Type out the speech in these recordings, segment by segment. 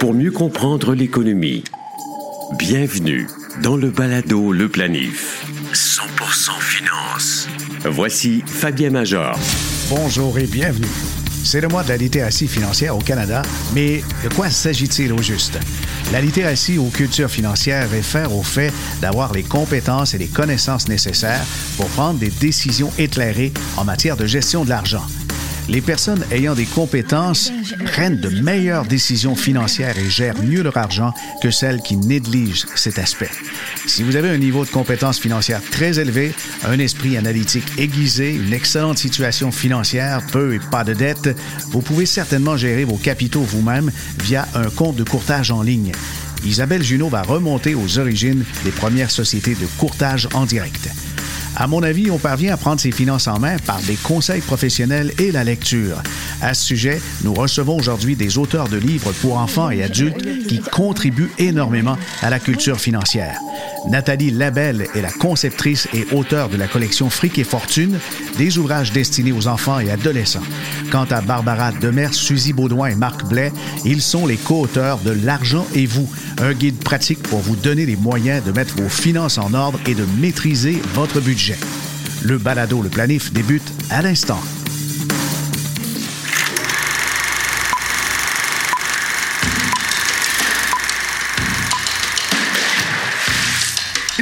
Pour mieux comprendre l'économie, bienvenue dans le balado Le Planif. 100% finance. Voici Fabien Major. Bonjour et bienvenue. C'est le mois de la littératie financière au Canada, mais de quoi s'agit-il au juste? La littératie aux cultures financières réfère au fait d'avoir les compétences et les connaissances nécessaires pour prendre des décisions éclairées en matière de gestion de l'argent les personnes ayant des compétences prennent de meilleures décisions financières et gèrent mieux leur argent que celles qui négligent cet aspect. Si vous avez un niveau de compétence financière très élevé, un esprit analytique aiguisé, une excellente situation financière, peu et pas de dettes, vous pouvez certainement gérer vos capitaux vous-même via un compte de courtage en ligne. Isabelle Junot va remonter aux origines des premières sociétés de courtage en direct. À mon avis, on parvient à prendre ses finances en main par des conseils professionnels et la lecture. À ce sujet, nous recevons aujourd'hui des auteurs de livres pour enfants et adultes qui contribuent énormément à la culture financière. Nathalie Labelle est la conceptrice et auteure de la collection Fric et Fortune, des ouvrages destinés aux enfants et adolescents. Quant à Barbara Demers, Suzy Baudouin et Marc Blais, ils sont les co-auteurs de L'argent et vous, un guide pratique pour vous donner les moyens de mettre vos finances en ordre et de maîtriser votre budget. Le balado Le Planif débute à l'instant.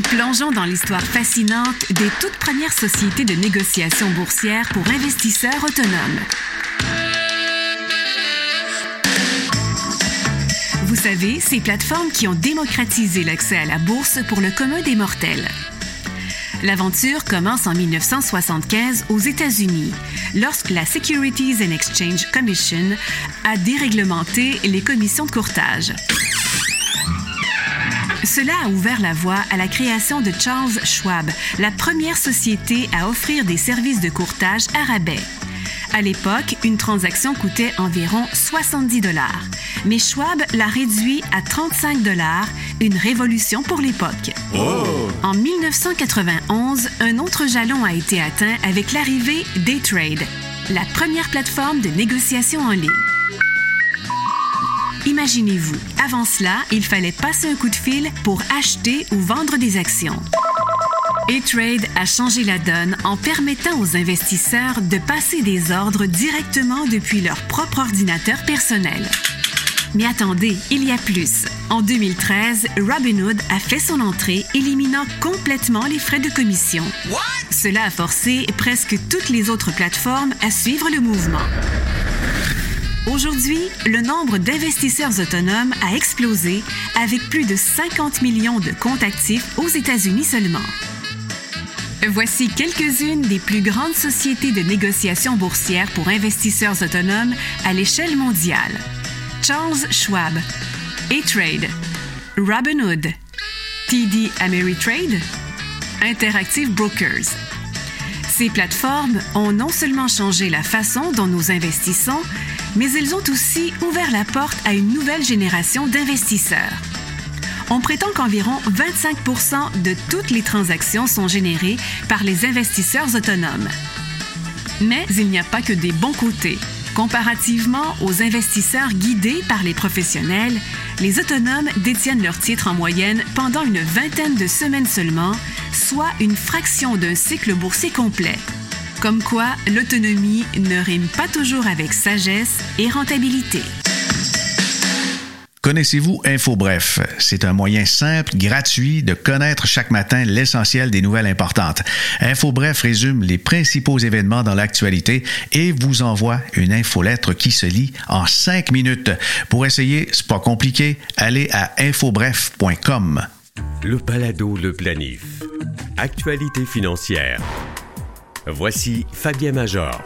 Plongeons dans l'histoire fascinante des toutes premières sociétés de négociation boursière pour investisseurs autonomes. Vous savez, ces plateformes qui ont démocratisé l'accès à la bourse pour le commun des mortels. L'aventure commence en 1975 aux États-Unis, lorsque la Securities and Exchange Commission a déréglementé les commissions de courtage. Cela a ouvert la voie à la création de Charles Schwab, la première société à offrir des services de courtage à rabais. À l'époque, une transaction coûtait environ 70 dollars, mais Schwab l'a réduit à 35 dollars, une révolution pour l'époque. En 1991, un autre jalon a été atteint avec l'arrivée d'A-Trade, la première plateforme de négociation en ligne. Imaginez-vous, avant cela, il fallait passer un coup de fil pour acheter ou vendre des actions. E-Trade a changé la donne en permettant aux investisseurs de passer des ordres directement depuis leur propre ordinateur personnel. Mais attendez, il y a plus. En 2013, Robinhood a fait son entrée, éliminant complètement les frais de commission. Cela a forcé presque toutes les autres plateformes à suivre le mouvement. Aujourd'hui, le nombre d'investisseurs autonomes a explosé avec plus de 50 millions de comptes actifs aux États-Unis seulement. Voici quelques-unes des plus grandes sociétés de négociation boursière pour investisseurs autonomes à l'échelle mondiale. Charles Schwab, A-Trade, Robinhood, TD Ameritrade, Interactive Brokers. Ces plateformes ont non seulement changé la façon dont nous investissons, mais elles ont aussi ouvert la porte à une nouvelle génération d'investisseurs. On prétend qu'environ 25% de toutes les transactions sont générées par les investisseurs autonomes. Mais il n'y a pas que des bons côtés. Comparativement aux investisseurs guidés par les professionnels, les autonomes détiennent leurs titres en moyenne pendant une vingtaine de semaines seulement, soit une fraction d'un cycle boursier complet. Comme quoi, l'autonomie ne rime pas toujours avec sagesse et rentabilité. Connaissez-vous InfoBref? C'est un moyen simple, gratuit de connaître chaque matin l'essentiel des nouvelles importantes. InfoBref résume les principaux événements dans l'actualité et vous envoie une infolettre qui se lit en cinq minutes. Pour essayer, c'est pas compliqué, allez à infobref.com. Le balado Le Planif. Actualité financière. Voici Fabien Major.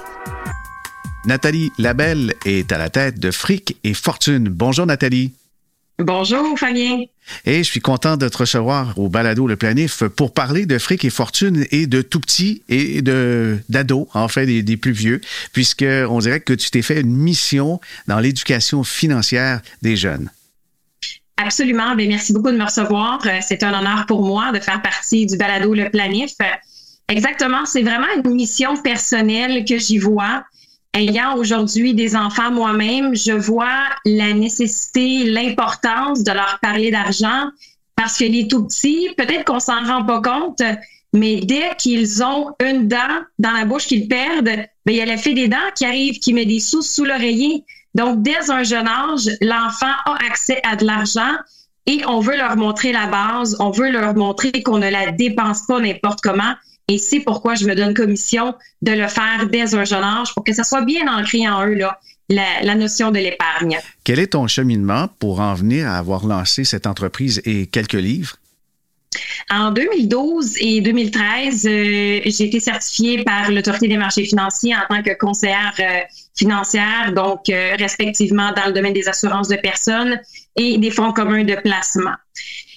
Nathalie Labelle est à la tête de Fric et Fortune. Bonjour Nathalie. Bonjour Fabien. Et je suis content de te recevoir au balado Le Planif pour parler de fric et fortune et de tout petits et de d'ados, en fait, des, des, plus vieux, puisque on dirait que tu t'es fait une mission dans l'éducation financière des jeunes. Absolument. Bien, merci beaucoup de me recevoir. C'est un honneur pour moi de faire partie du balado Le Planif. Exactement. C'est vraiment une mission personnelle que j'y vois. Ayant aujourd'hui des enfants moi-même, je vois la nécessité, l'importance de leur parler d'argent parce que les tout petits, peut-être qu'on s'en rend pas compte, mais dès qu'ils ont une dent dans la bouche qu'ils perdent, ben, il y a l'effet des dents qui arrive, qui met des sous sous l'oreiller. Donc, dès un jeune âge, l'enfant a accès à de l'argent et on veut leur montrer la base, on veut leur montrer qu'on ne la dépense pas n'importe comment. Et c'est pourquoi je me donne commission de le faire dès un jeune âge pour que ça soit bien ancré en eux, là, la, notion de l'épargne. Quel est ton cheminement pour en venir à avoir lancé cette entreprise et quelques livres? En 2012 et 2013, euh, j'ai été certifiée par l'Autorité des marchés financiers en tant que conseillère euh, financière, donc euh, respectivement dans le domaine des assurances de personnes et des fonds communs de placement.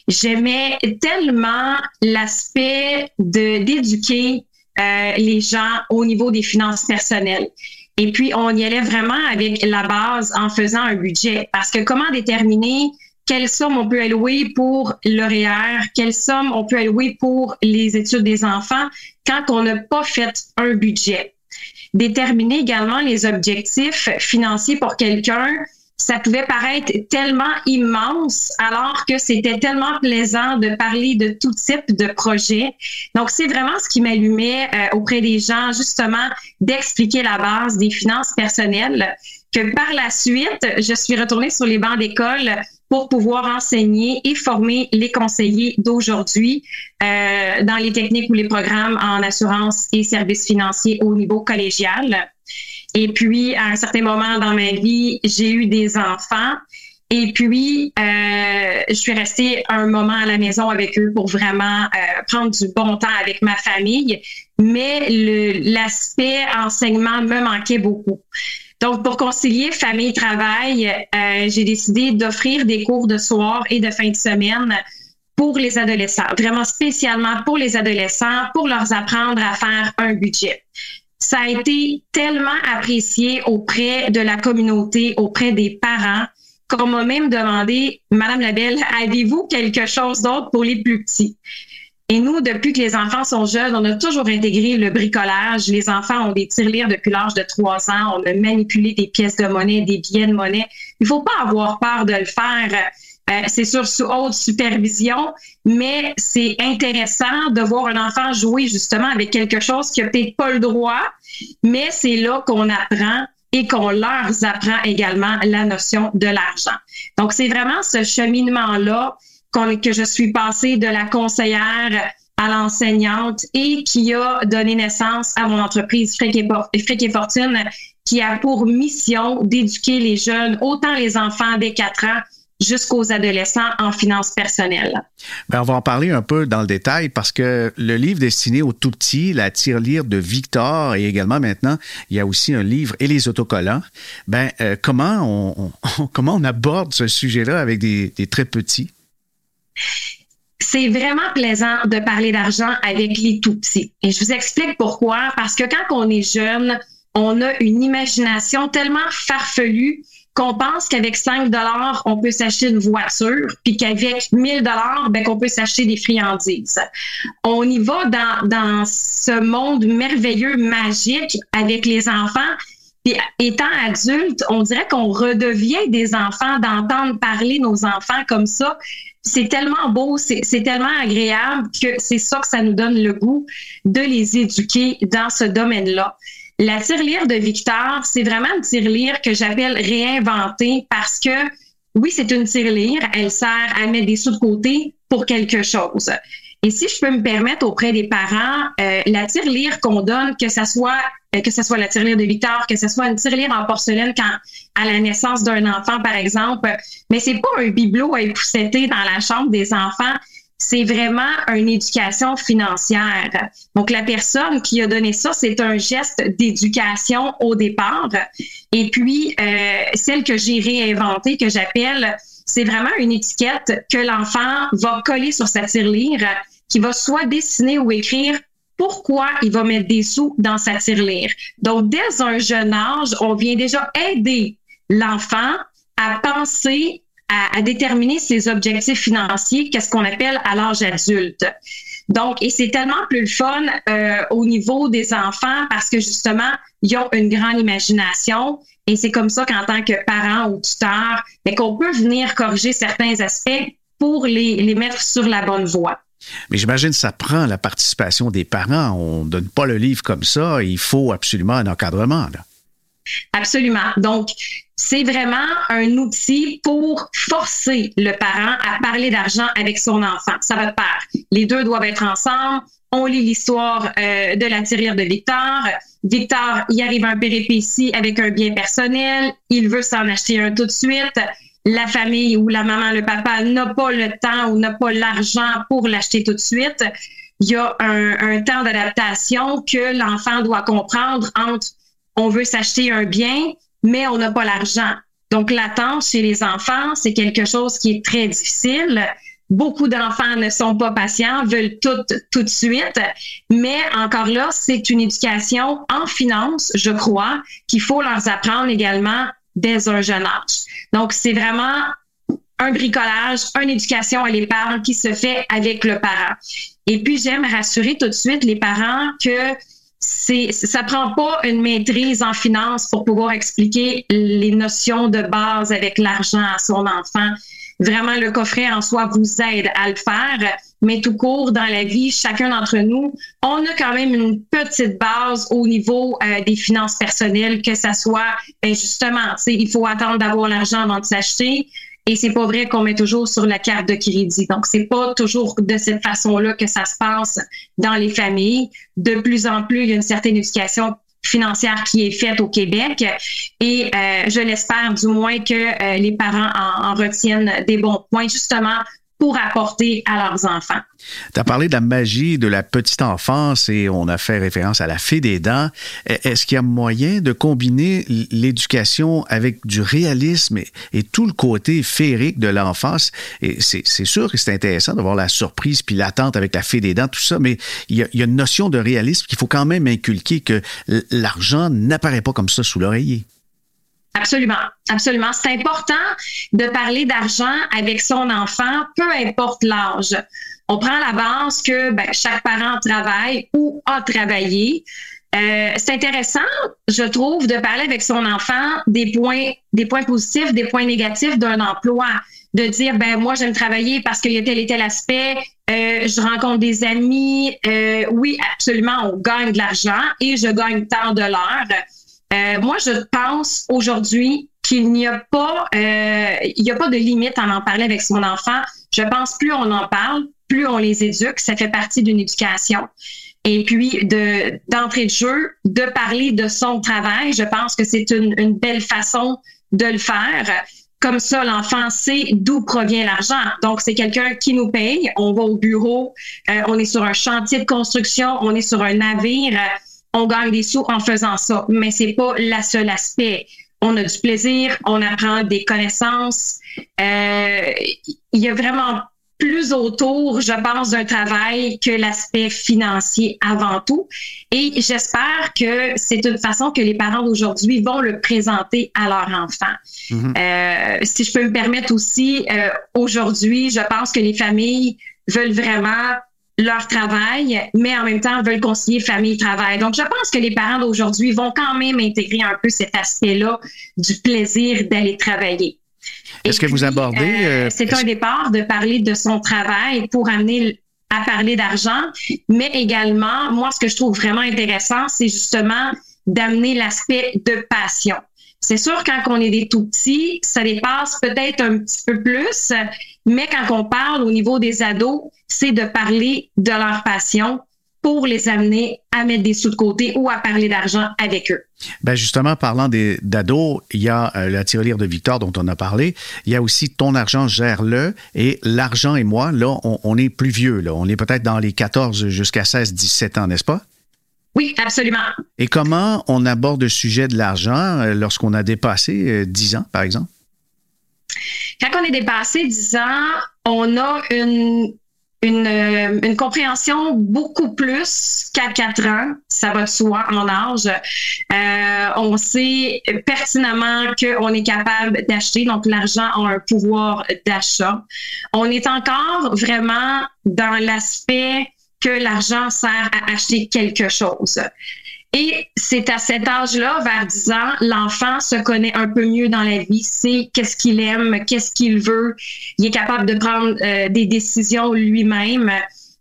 J'aimais tellement l'aspect de d'éduquer les gens au niveau des finances personnelles. Et puis, on y allait vraiment avec la base en faisant un budget. Parce que comment déterminer quelle somme on peut allouer pour l'horaire, quelle somme on peut allouer pour les études des enfants quand on n'a pas fait un budget? Déterminer également les objectifs financiers pour quelqu'un, ça pouvait paraître tellement immense alors que c'était tellement plaisant de parler de tout type de projet. Donc, c'est vraiment ce qui m'allumait euh, auprès des gens, justement, d'expliquer la base des finances personnelles que par la suite, je suis retournée sur les bancs d'école pour pouvoir enseigner et former les conseillers d'aujourd'hui euh, dans les techniques ou les programmes en assurance et services financiers au niveau collégial. Et puis, à un certain moment dans ma vie, j'ai eu des enfants. Et puis, euh, je suis restée un moment à la maison avec eux pour vraiment euh, prendre du bon temps avec ma famille. Mais l'aspect enseignement me manquait beaucoup. Donc, pour concilier famille-travail, euh, j'ai décidé d'offrir des cours de soir et de fin de semaine pour les adolescents, vraiment spécialement pour les adolescents, pour leur apprendre à faire un budget. Ça a été tellement apprécié auprès de la communauté, auprès des parents, qu'on m'a même demandé, Madame Labelle, avez-vous quelque chose d'autre pour les plus petits? Et nous, depuis que les enfants sont jeunes, on a toujours intégré le bricolage. Les enfants ont des tirelires depuis l'âge de trois ans. On a manipulé des pièces de monnaie, des billets de monnaie. Il faut pas avoir peur de le faire. Euh, c'est sûr sous haute supervision, mais c'est intéressant de voir un enfant jouer justement avec quelque chose qui a peut-être pas le droit, mais c'est là qu'on apprend et qu'on leur apprend également la notion de l'argent. Donc, c'est vraiment ce cheminement-là que je suis passée de la conseillère à l'enseignante et qui a donné naissance à mon entreprise Fric et, Fortune, qui a pour mission d'éduquer les jeunes, autant les enfants dès 4 ans jusqu'aux adolescents en finances personnelles. Ben, on va en parler un peu dans le détail parce que le livre destiné aux tout petits, la tirelire de Victor et également maintenant, il y a aussi un livre et les autocollants. Ben, euh, comment, on, comment on aborde ce sujet-là avec des très petits? c'est vraiment plaisant de parler d'argent avec les tout petits. Et je vous explique pourquoi. Parce que quand on est jeune, on a une imagination tellement farfelue qu'on pense qu'avec 5 dollars, on peut s'acheter une voiture, puis qu'avec 1000 dollars, ben, qu'on peut s'acheter des friandises. On y va dans, dans ce monde merveilleux, magique avec les enfants. Puis étant adulte, on dirait qu'on redevient des enfants d'entendre parler nos enfants comme ça c'est tellement beau, c'est tellement agréable que c'est ça que ça nous donne le goût de les éduquer dans ce domaine-là. La tirelire de Victor, c'est vraiment une tirelire que j'appelle réinventée parce que oui, c'est une tirelire, elle sert à mettre des sous de côté pour quelque chose. Et si je peux me permettre auprès des parents, euh, la tirelire qu'on donne, que ça soit euh, que ce soit la tirelire de Victor, que ce soit une tirelire en porcelaine quand à la naissance d'un enfant, par exemple, mais c'est pas un bibelot à épousseter dans la chambre des enfants. C'est vraiment une éducation financière. Donc, la personne qui a donné ça, c'est un geste d'éducation au départ. Et puis, euh, celle que j'ai réinventée, que j'appelle, c'est vraiment une étiquette que l'enfant va coller sur sa tirelire, qui va soit dessiner ou écrire pourquoi il va mettre des sous dans sa tirelire. Donc, dès un jeune âge, on vient déjà aider l'enfant à penser à, déterminer ses objectifs financiers, qu'est-ce qu'on appelle à l'âge adulte. Donc, et c'est tellement plus le fun euh, au niveau des enfants parce que justement, ils ont une grande imagination. Et c'est comme ça qu'en tant que parent ou tuteur, mais qu'on peut venir corriger certains aspects pour les, les mettre sur la bonne voie. Mais j'imagine que ça prend la participation des parents. On ne donne pas le livre comme ça. Il faut absolument un encadrement. Là. Absolument. Donc, c'est vraiment un outil pour forcer le parent à parler d'argent avec son enfant. Ça va de pair. Les deux doivent être ensemble. On lit l'histoire euh, de la tirelire de Victor. Victor, il arrive un péripétie avec un bien personnel. Il veut s'en acheter un tout de suite. La famille ou la maman, le papa n'a pas le temps ou n'a pas l'argent pour l'acheter tout de suite. Il y a un, un temps d'adaptation que l'enfant doit comprendre entre on veut s'acheter un bien, mais on n'a pas l'argent. Donc, l'attente chez les enfants, c'est quelque chose qui est très difficile. Beaucoup d'enfants ne sont pas patients, veulent tout tout de suite, mais encore là, c'est une éducation en finance, je crois, qu'il faut leur apprendre également dès un jeune âge. Donc, c'est vraiment un bricolage, une éducation à l'épargne qui se fait avec le parent. Et puis, j'aime rassurer tout de suite les parents que c'est ça prend pas une maîtrise en finance pour pouvoir expliquer les notions de base avec l'argent à son enfant. Vraiment, le coffret en soi vous aide à le faire, mais tout court dans la vie, chacun d'entre nous, on a quand même une petite base au niveau euh, des finances personnelles, que ça soit, ben justement, il faut attendre d'avoir l'argent avant de s'acheter. Et c'est pas vrai qu'on met toujours sur la carte de crédit. Donc, c'est pas toujours de cette façon-là que ça se passe dans les familles. De plus en plus, il y a une certaine éducation financière qui est faite au Québec et euh, je l'espère du moins que euh, les parents en, en retiennent des bons points justement pour apporter à leurs enfants. Tu as parlé de la magie de la petite enfance et on a fait référence à la fée des dents. E-, est-ce qu'il y a moyen de combiner l'éducation avec du réalisme et, tout le côté féerique de l'enfance? Et c'est sûr que c'est intéressant d'avoir la surprise puis l'attente avec la fée des dents, tout ça, mais il y a, il y a une notion de réalisme qu'il faut quand même inculquer que l'argent n'apparaît pas comme ça sous l'oreiller. Absolument, absolument. C'est important de parler d'argent avec son enfant, peu importe l'âge. On prend la base que ben, chaque parent travaille ou a travaillé. Euh, c'est intéressant, je trouve, de parler avec son enfant des points, des points positifs, des points négatifs d'un emploi. De dire, ben moi, j'aime travailler parce qu'il y a tel et tel aspect, euh, je rencontre des amis. Euh, oui, absolument, on gagne de l'argent et je gagne tant de l'heure. Euh, moi, je pense aujourd'hui qu'il n'y a pas, euh, il n'y a pas de limite à en parler avec son enfant. Je pense plus on en parle, plus on les éduque. Ça fait partie d'une éducation. Et puis de d'entrée de jeu, de parler de son travail, je pense que c'est une, une belle façon de le faire. Comme ça, l'enfant sait d'où provient l'argent. Donc, c'est quelqu'un qui nous paye. On va au bureau, euh, on est sur un chantier de construction, on est sur un navire on gagne des sous en faisant ça, mais c'est pas la seule aspect. On a du plaisir, on apprend des connaissances. Euh, il y a vraiment plus autour, je pense, d'un travail que l'aspect financier avant tout. Et j'espère que c'est une façon que les parents d'aujourd'hui vont le présenter à leur enfant. Mm-hmm. euh, si je peux me permettre aussi, euh, aujourd'hui, je pense que les familles veulent vraiment leur travail, mais en même temps veulent concilier famille-travail. Donc, je pense que les parents d'aujourd'hui vont quand même intégrer un peu cet aspect-là du plaisir d'aller travailler. Est-ce que vous abordez... Euh, euh, c'est un départ de parler de son travail pour amener à parler d'argent, mais également, moi, ce que je trouve vraiment intéressant, c'est justement d'amener l'aspect de passion. C'est sûr, quand on est des tout petits, ça dépasse peut-être un petit peu plus, mais quand on parle au niveau des ados, c'est de parler de leur passion pour les amener à mettre des sous de côté ou à parler d'argent avec eux. Ben justement, parlant d'ados, il y a euh, la tirelire de Victor dont on a parlé. Il y a aussi Ton argent, gère-le. Et l'argent et moi, là, on, on, est plus vieux. Là. On est peut-être dans les 14 jusqu'à 16, 17 ans, n'est-ce pas? Oui, absolument. Et comment on aborde le sujet de l'argent euh, lorsqu'on a dépassé 10 euh, ans, par exemple? Quand on est dépassé 10 ans, on a euh, une compréhension beaucoup plus qu'à 4 ans, ça va de soi en âge. Euh, on sait pertinemment qu'on est capable d'acheter, donc l'argent a un pouvoir d'achat. On est encore vraiment dans l'aspect que l'argent sert à acheter quelque chose. Et c'est à cet âge-là, vers 10 ans, l'enfant se connaît un peu mieux dans la vie, sait qu'est-ce qu'il aime, qu'est-ce qu'il veut, il est capable de prendre euh, des décisions lui-même.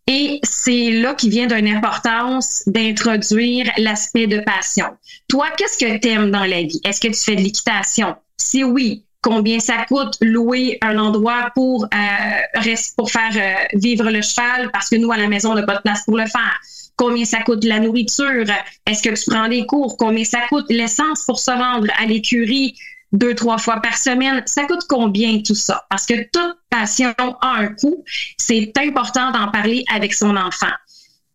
Et c'est là qui vient d'une importance d'introduire l'aspect de passion. Toi, qu'est-ce que tu aimes dans la vie? Est-ce que tu fais de l'équitation? Si oui, combien ça coûte louer un endroit pour, euh, pour faire euh, vivre le cheval? Parce que nous, à la maison, on n'a pas de place pour le faire? Combien ça coûte la nourriture, est-ce que tu prends des cours, combien ça coûte l'essence pour se rendre à l'écurie deux, trois fois par semaine? Ça coûte combien tout ça? Parce que toute passion a un coût. C'est important d'en parler avec son enfant.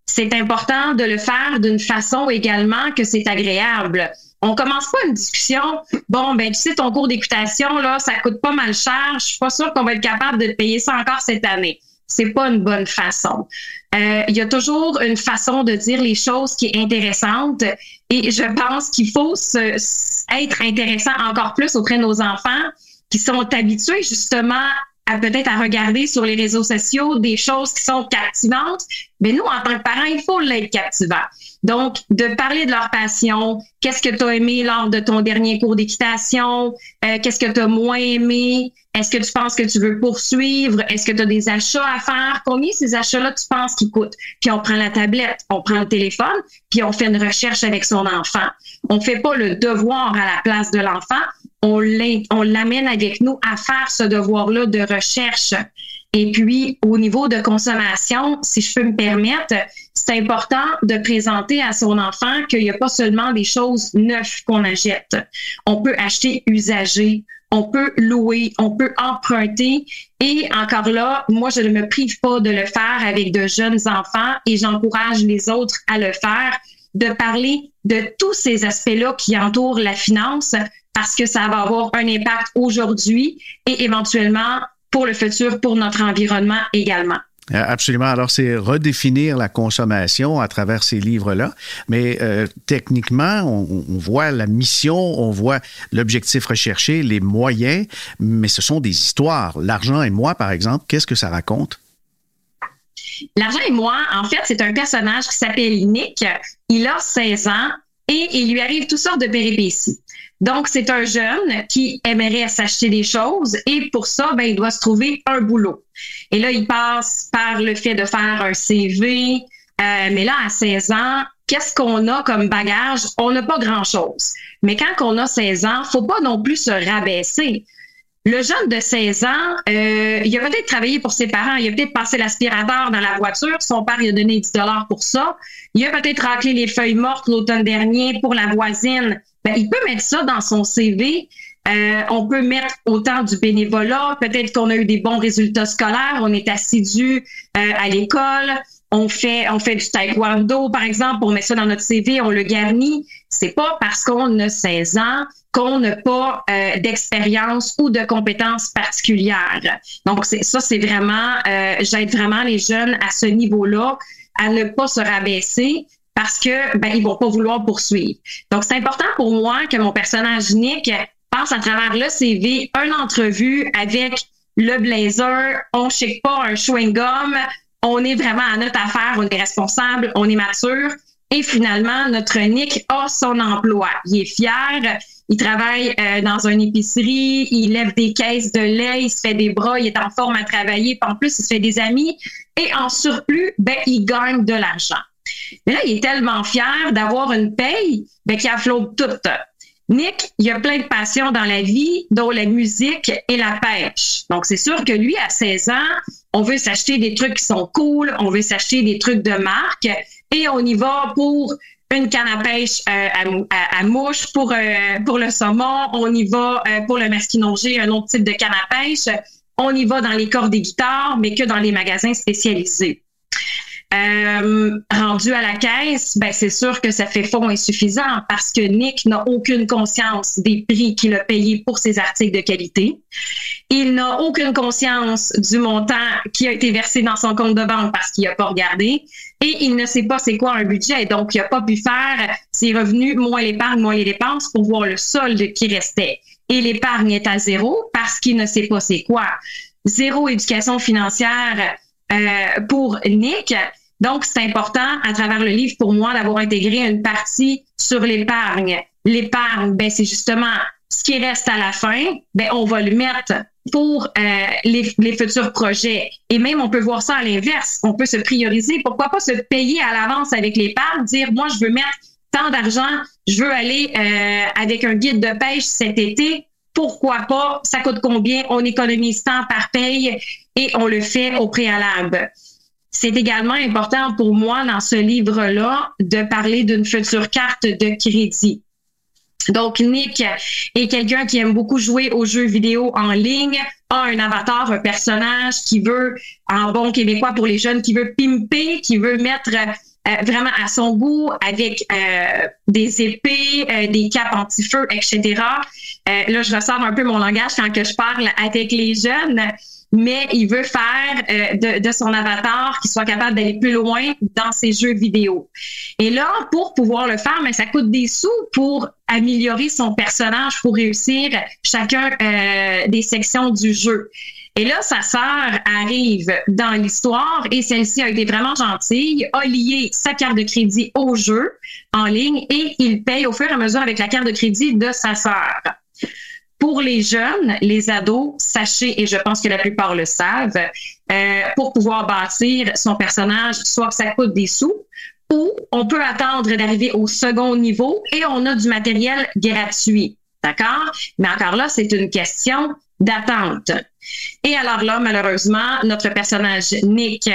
C'est important de le faire d'une façon également que c'est agréable. On commence pas une discussion. Bon, ben, tu sais, ton cours d'équitation, là, ça coûte pas mal cher. Je suis pas sûre qu'on va être capable de payer ça encore cette année c'est pas une bonne façon. Euh, il y a toujours une façon de dire les choses qui est intéressante et je pense qu'il faut être intéressant encore plus auprès de nos enfants qui sont habitués justement peut-être à regarder sur les réseaux sociaux des choses qui sont captivantes. Mais nous, en tant que parents, il faut l'être captivant. Donc, de parler de leur passion, qu'est-ce que tu as aimé lors de ton dernier cours d'équitation, euh, qu'est-ce que tu as moins aimé, est-ce que tu penses que tu veux poursuivre, est-ce que tu as des achats à faire, combien ces achats-là tu penses qu'ils coûtent? Puis on prend la tablette, on prend le téléphone, puis on fait une recherche avec son enfant. On fait pas le devoir à la place de l'enfant, on l'amène avec nous à faire ce devoir-là de recherche. Et puis, au niveau de consommation, si je peux me permettre, c'est important de présenter à son enfant qu'il n'y a pas seulement des choses neuves qu'on achète. On peut acheter usagé, on peut louer, on peut emprunter. Et encore là, moi, je ne me prive pas de le faire avec de jeunes enfants et j'encourage les autres à le faire, de parler de tous ces aspects-là qui entourent la finance parce que ça va avoir un impact aujourd'hui et éventuellement pour le futur, pour notre environnement également. Euh, absolument. Alors, c'est redéfinir la consommation à travers ces livres-là. Mais euh, techniquement, on, voit la mission, on voit l'objectif recherché, les moyens, mais ce sont des histoires. L'argent et moi, par exemple, qu'est-ce que ça raconte? L'argent et moi, en fait, c'est un personnage qui s'appelle Nick. Il a 16 ans et il lui arrive toutes sortes de péripéties. Donc, c'est un jeune qui aimerait s'acheter des choses et pour ça, ben, il doit se trouver un boulot. Et là, il passe par le fait de faire un CV. Euh, mais là, à 16 ans, qu'est-ce qu'on a comme bagage? On n'a pas grand-chose. Mais quand on a 16 ans, faut pas non plus se rabaisser. Le jeune de 16 ans, euh, il a peut-être travaillé pour ses parents, il a peut-être passé l'aspirateur dans la voiture, son père lui a donné 10 dollars pour ça. Il a peut-être raclé les feuilles mortes l'automne dernier pour la voisine. Ben, il peut mettre ça dans son CV. Euh, on peut mettre autant du bénévolat. Peut-être qu'on a eu des bons résultats scolaires. On est assidu euh, à l'école. On fait, on fait du taekwondo, par exemple. On met ça dans notre CV. On le garnit. C'est pas parce qu'on a 16 ans qu'on n'a pas euh, d'expérience ou de compétences particulières. Donc, ça, c'est vraiment, j'aide vraiment les jeunes à ce niveau-là à ne pas se rabaisser parce que ben ils vont pas vouloir poursuivre. Donc c'est important pour moi que mon personnage Nick passe à travers le CV une entrevue avec le blazer, on shake pas un chewing gum, on est vraiment à notre affaire, on est responsable, on est mature et finalement notre Nick a son emploi. Il est fier, il travaille euh, dans une épicerie, il lève des caisses de lait, il se fait des bras, il est en forme à travailler, puis en plus il se fait des amis et en surplus, ben il gagne de l'argent. Mais là, il est tellement fier d'avoir une paye ben, qui afflot tout. Nick, il a plein de passions dans la vie, dont la musique et la pêche. Donc, c'est sûr que lui, à 16 ans, on veut s'acheter des trucs qui sont cool, on veut s'acheter des trucs de marque et on y va pour une canne à pêche euh, à, mouche, pour, euh, pour le saumon, on y va euh, pour le masquinongé, un autre type de canne à pêche. On y va dans les corps des guitares, mais que dans les magasins spécialisés. Euh, rendu à la caisse, ben c'est sûr que ça fait fond insuffisant parce que Nick n'a aucune conscience des prix qu'il a payés pour ses articles de qualité. Il n'a aucune conscience du montant qui a été versé dans son compte de banque parce qu'il n'a pas regardé. Et il ne sait pas c'est quoi un budget. Donc, il n'a pas pu faire ses revenus moins l'épargne, moins les dépenses pour voir le solde qui restait. Et l'épargne est à zéro parce qu'il ne sait pas c'est quoi. Zéro éducation financière euh, pour Nick, Donc, c'est important à travers le livre pour moi d'avoir intégré une partie sur l'épargne. L'épargne, ben, c'est justement ce qui reste à la fin, ben, on va le mettre pour euh, les, les, futurs projets. Et même, on peut voir ça à l'inverse. On peut se prioriser. Pourquoi pas se payer à l'avance avec l'épargne, dire, moi, je veux mettre tant d'argent, je veux aller euh, avec un guide de pêche cet été. Pourquoi pas? Ça coûte combien? On économise tant par paye et on le fait au préalable. C'est également important pour moi dans ce livre-là de parler d'une future carte de crédit. Donc, Nick est quelqu'un qui aime beaucoup jouer aux jeux vidéo en ligne, a un avatar, un personnage qui veut, en bon québécois pour les jeunes, qui veut pimper, qui veut mettre euh, vraiment à son goût avec euh, des épées, euh, des capes anti-feu, etc. là, je ressors un peu mon langage quand que je parle avec les jeunes mais il veut faire euh, de, son avatar qu'il soit capable d'aller plus loin dans ses jeux vidéo. Et là, pour pouvoir le faire, mais ça coûte des sous pour améliorer son personnage, pour réussir chacun euh, des sections du jeu. Et là, sa sœur arrive dans l'histoire et celle-ci a été vraiment gentille, a lié sa carte de crédit au jeu en ligne et il paye au fur et à mesure avec la carte de crédit de sa sœur. Pour les jeunes, les ados, sachez, et je pense que la plupart le savent, euh, pour pouvoir bâtir son personnage, soit que ça coûte des sous, ou on peut attendre d'arriver au second niveau et on a du matériel gratuit. D'accord? Mais encore là, c'est une question d'attente. Et alors là, malheureusement, notre personnage Nick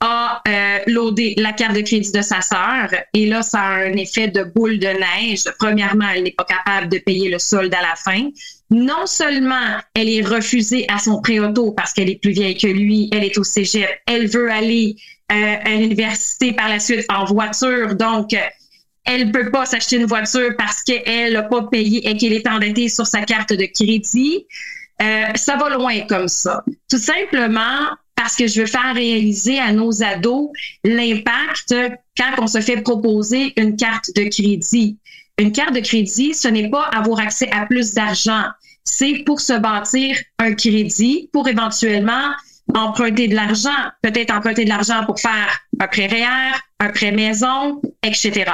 a euh, loadé la carte de crédit de sa sœur et là, ça a un effet de boule de neige. Premièrement, elle n'est pas capable de payer le solde à la fin non seulement elle est refusée à son préauto parce qu'elle est plus vieille que lui, elle est au cégep, elle veut aller euh, à l'université par la suite en voiture, donc elle peut pas s'acheter une voiture parce qu'elle n'a pas payé et qu'elle est endettée sur sa carte de crédit. Euh, ça va loin comme ça. Tout simplement parce que je veux faire réaliser à nos ados l'impact quand on se fait proposer une carte de crédit. Une carte de crédit, ce n'est pas avoir accès à plus d'argent c'est pour se bâtir un crédit pour éventuellement emprunter de l'argent, peut-être emprunter de l'argent pour faire un prêt REER, un prêt maison, etc.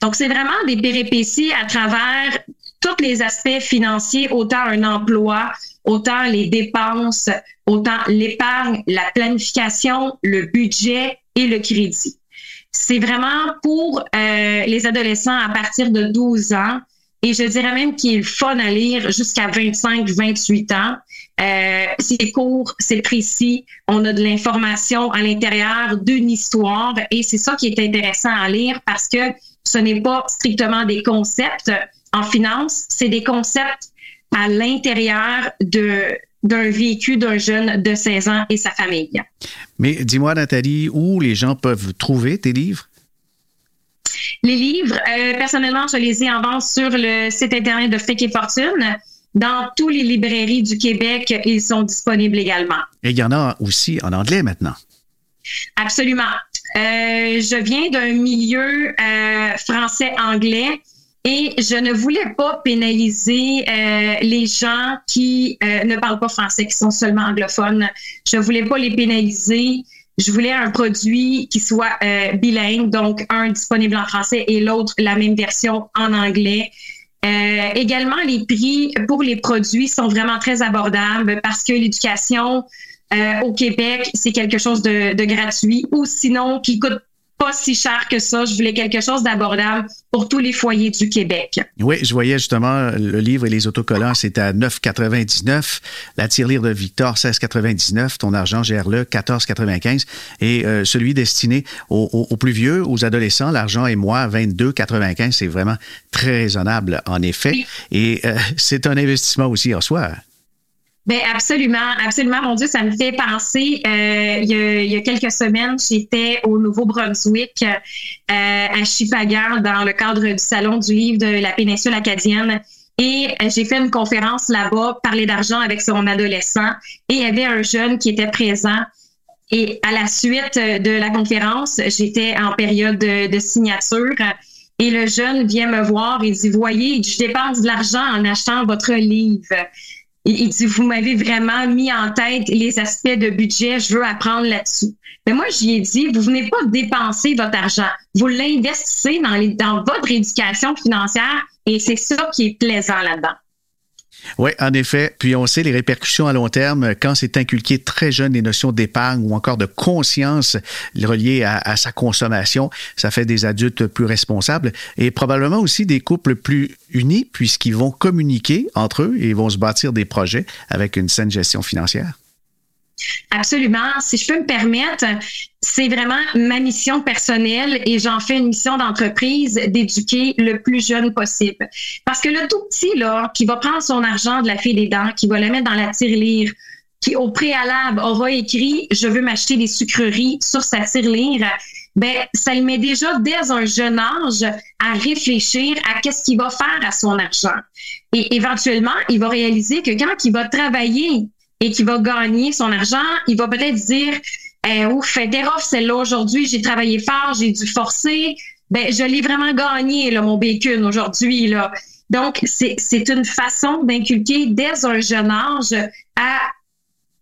Donc, c'est vraiment des péripéties à travers tous les aspects financiers, autant un emploi, autant les dépenses, autant l'épargne, la planification, le budget et le crédit. C'est vraiment pour euh, les adolescents à partir de 12 ans et je dirais même qu'il est fun à lire jusqu'à 25, 28 ans. Euh, c'est court, c'est précis. On a de l'information à l'intérieur d'une histoire et c'est ça qui est intéressant à lire parce que ce n'est pas strictement des concepts en finance, c'est des concepts à l'intérieur de d'un vécu d'un jeune de 16 ans et sa famille. Mais dis-moi, Nathalie, où les gens peuvent trouver tes livres? Les livres, euh, personnellement, je les ai en vente sur le site Internet de Fric et Fortune. Dans toutes les librairies du Québec, ils sont disponibles également. Et il y en a aussi en anglais maintenant. Absolument. Euh, je viens d'un milieu euh, français-anglais et je ne voulais pas pénaliser les gens qui ne parlent pas français, qui sont seulement anglophones. Je ne voulais pas les pénaliser je voulais un produit qui soit euh, bilingue, donc un disponible en français et l'autre la même version en anglais. Euh, également, les prix pour les produits sont vraiment très abordables parce que l'éducation euh, au Québec, c'est quelque chose de, de, gratuit ou sinon qui coûte pas si cher que ça. Je voulais quelque chose d'abordable pour tous les foyers du Québec. Oui, je voyais justement le livre et les autocollants, c'est à 9,99. La tirelire de Victor, 16,99. Ton argent, gère-le, 14,95. Et euh, celui destiné aux, plus vieux, aux adolescents, l'argent et moi, 22,95. C'est vraiment très raisonnable, en effet. Et euh, c'est un investissement aussi en soi. Ben absolument, absolument. Mon Dieu, ça me fait penser. Euh, il, y a, quelques semaines, j'étais au Nouveau-Brunswick, euh, à Chipagan, dans le cadre du salon du livre de la péninsule acadienne. Et j'ai fait une conférence là-bas, parler d'argent avec son adolescent. Et il y avait un jeune qui était présent. Et à la suite de la conférence, j'étais en période de, de signature. Et le jeune vient me voir et dit, voyez, je dépense de l'argent en achetant votre livre. Il, dit, vous m'avez vraiment mis en tête les aspects de budget, je veux apprendre là-dessus. Mais moi, j'y ai dit, vous venez pas dépenser votre argent, vous l'investissez dans, les, dans votre éducation financière et c'est ça qui est plaisant là-dedans. Oui, en effet. Puis on sait les répercussions à long terme quand c'est inculqué très jeune les notions d'épargne ou encore de conscience reliées à, sa consommation. Ça fait des adultes plus responsables et probablement aussi des couples plus unis puisqu'ils vont communiquer entre eux et vont se bâtir des projets avec une saine gestion financière. Absolument. Si je peux me permettre, c'est vraiment ma mission personnelle et j'en fais une mission d'entreprise d'éduquer le plus jeune possible. Parce que le tout petit, là, qui va prendre son argent de la fille des dents, qui va le mettre dans la tirelire, qui au préalable aura écrit je veux m'acheter des sucreries sur sa tirelire, ben ça le met déjà dès un jeune âge à réfléchir à qu'est-ce qu'il va faire à son argent. Et éventuellement, il va réaliser que quand il va travailler et qui va gagner son argent, il va peut-être dire eh, ouf, off celle-là aujourd'hui, j'ai travaillé fort, j'ai dû forcer. Ben, je l'ai vraiment gagné, là, mon bacon aujourd'hui. Là. Donc, c'est une façon d'inculquer dès un jeune âge à,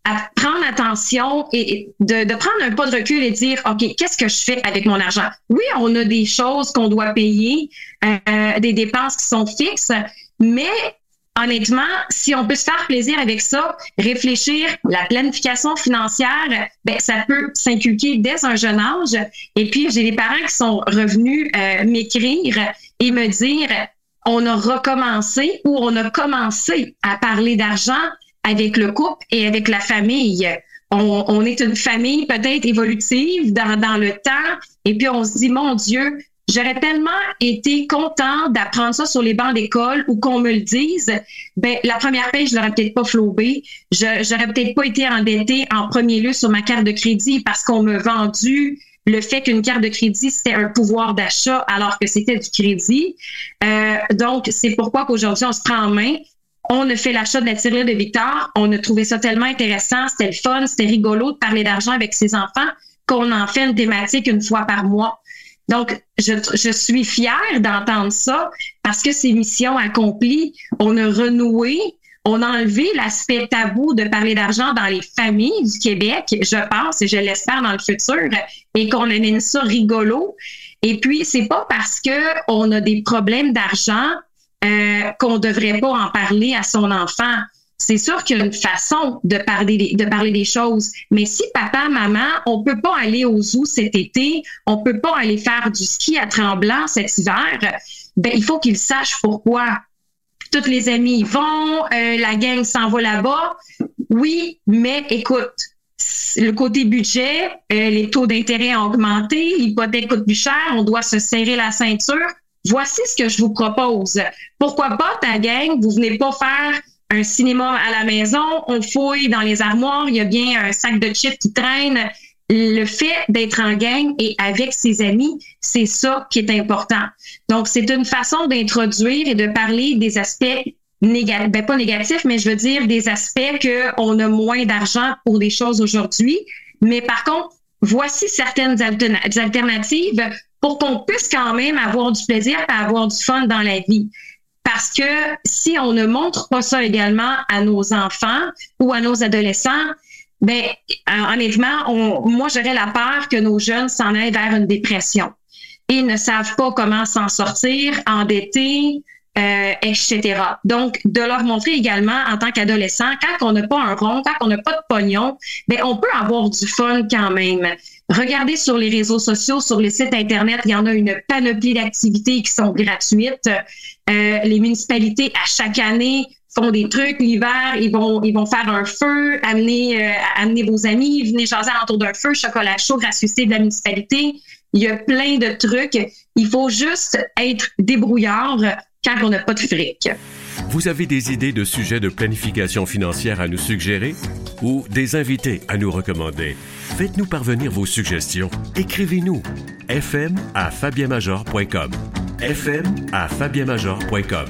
à prendre attention et de, de, prendre un pas de recul et dire, OK, qu'est-ce que je fais avec mon argent? Oui, on a des choses qu'on doit payer, euh, des dépenses qui sont fixes, mais honnêtement, si on peut se faire plaisir avec ça, réfléchir, la planification financière, ben, ça peut s'inculquer dès un jeune âge. Et puis, j'ai des parents qui sont revenus euh, m'écrire et me dire, on a recommencé ou on a commencé à parler d'argent avec le couple et avec la famille. On, on est une famille peut-être évolutive dans, dans le temps, et puis on se dit, mon Dieu, J'aurais tellement été content d'apprendre ça sur les bancs d'école ou qu'on me le dise. Ben, la première paye, je l'aurais peut-être pas flobé. Je, j'aurais peut-être pas été endettée en premier lieu sur ma carte de crédit parce qu'on me vendu le fait qu'une carte de crédit, c'était un pouvoir d'achat alors que c'était du crédit. Euh, donc, c'est pourquoi qu'aujourd'hui, on se prend en main. On a fait l'achat de la tirelire de Victor. On a trouvé ça tellement intéressant. C'était le fun, c'était rigolo de parler d'argent avec ses enfants qu'on en fait une thématique une fois par mois. Donc, je, je suis fière d'entendre ça parce que c'est mission accomplie. On a renoué, on a enlevé l'aspect tabou de parler d'argent dans les familles du Québec, je pense, et je l'espère dans le futur, et qu'on amène ça rigolo. Et puis, c'est pas parce que on a des problèmes d'argent euh, qu'on devrait pas en parler à son enfant c'est sûr qu'il y a une façon de parler, des, choses. Mais si papa, maman, on peut pas aller au zoo cet été, on peut pas aller faire du ski à Tremblant cet hiver, ben, il faut qu'ils sachent pourquoi. Toutes les amis vont, euh, la gang s'en va là-bas. Oui, mais écoute, le côté budget, euh, les taux d'intérêt ont augmenté, l'hypothèque coûte plus cher, on doit se serrer la ceinture. Voici ce que je vous propose. Pourquoi pas, ta gang, vous venez pas faire un cinéma à la maison, on fouille dans les armoires, il y a bien un sac de chips qui traîne. Le fait d'être en gang et avec ses amis, c'est ça qui est important. Donc, c'est une façon d'introduire et de parler des aspects négatifs, ben pas négatifs, mais je veux dire des aspects qu'on a moins d'argent pour des choses aujourd'hui. Mais par contre, voici certaines alternatives pour qu'on puisse quand même avoir du plaisir et avoir du fun dans la vie. Parce que si on ne montre pas ça également à nos enfants ou à nos adolescents, ben honnêtement, moi j'aurais la peur que nos jeunes s'en aillent vers une dépression. Et ne savent pas comment s'en sortir, endettés, euh, etc. Donc, de leur montrer également en tant qu'adolescent, quand on n'a pas un rond, quand on n'a pas de pognon, ben on peut avoir du fun quand même. Regardez sur les réseaux sociaux, sur les sites Internet, il y en a une panoplie d'activités qui sont gratuites. Euh, les municipalités, à chaque année, font des trucs. L'hiver, ils vont, ils vont faire un feu, amener, euh, amener vos amis, venez jaser autour d'un feu, chocolat chaud gratuité de la municipalité. Il y a plein de trucs. Il faut juste être débrouillard quand on n'a pas de fric. Vous avez des idées de sujets de planification financière à nous suggérer ou des invités à nous recommander? Faites-nous parvenir vos suggestions. Écrivez-nous fm à fabienmajor.com fm à fabienmajor.com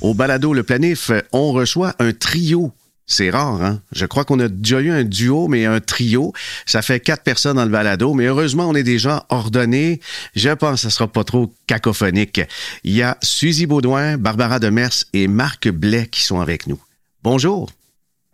Au balado Le Planif, on reçoit un trio C'est rare, hein? Je crois qu'on a déjà eu un duo, mais un trio. Ça fait quatre personnes dans le balado, mais heureusement, on est déjà ordonnés. Je pense que ça sera pas trop cacophonique. Il y a Suzy Baudouin, Barbara Demers et Marc Blais qui sont avec nous. Bonjour.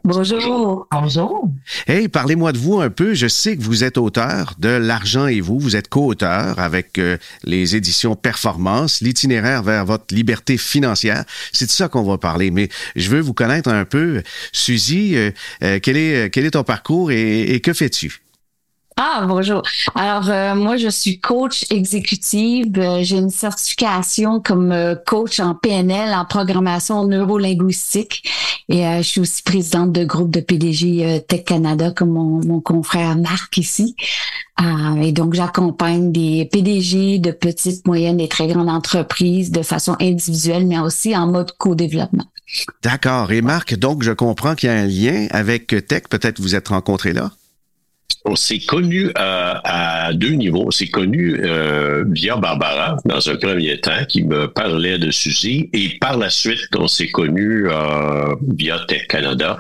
Bonjour. Bonjour. Hey, parlez-moi de vous un peu. Je sais que vous êtes auteur de L'argent et vous. Vous êtes co-auteur avec euh, les éditions Performance, l'itinéraire vers votre liberté financière. C'est de ça qu'on va parler. Mais je veux vous connaître un peu. Suzy, euh, euh, quel, est, quel est ton parcours et que fais-tu? Ah, bonjour. Alors, euh, moi, je suis coach exécutive. Euh, j'ai une certification comme euh, coach en PNL, en programmation neurolinguistique. Et je suis aussi présidente de groupe de PDG Tech Canada, comme mon, mon confrère Marc ici. et donc, j'accompagne des PDG de petites, moyennes et très grandes entreprises de façon individuelle, mais aussi en mode co-développement. D'accord. Et Marc, donc, je comprends qu'il y a un lien avec Tech. Peut-être vous êtes rencontrés là? On s'est connu à, deux niveaux. On s'est connu euh, via Barbara dans un premier temps qui me parlait de Suzy et par la suite on s'est connu euh, via Tech Canada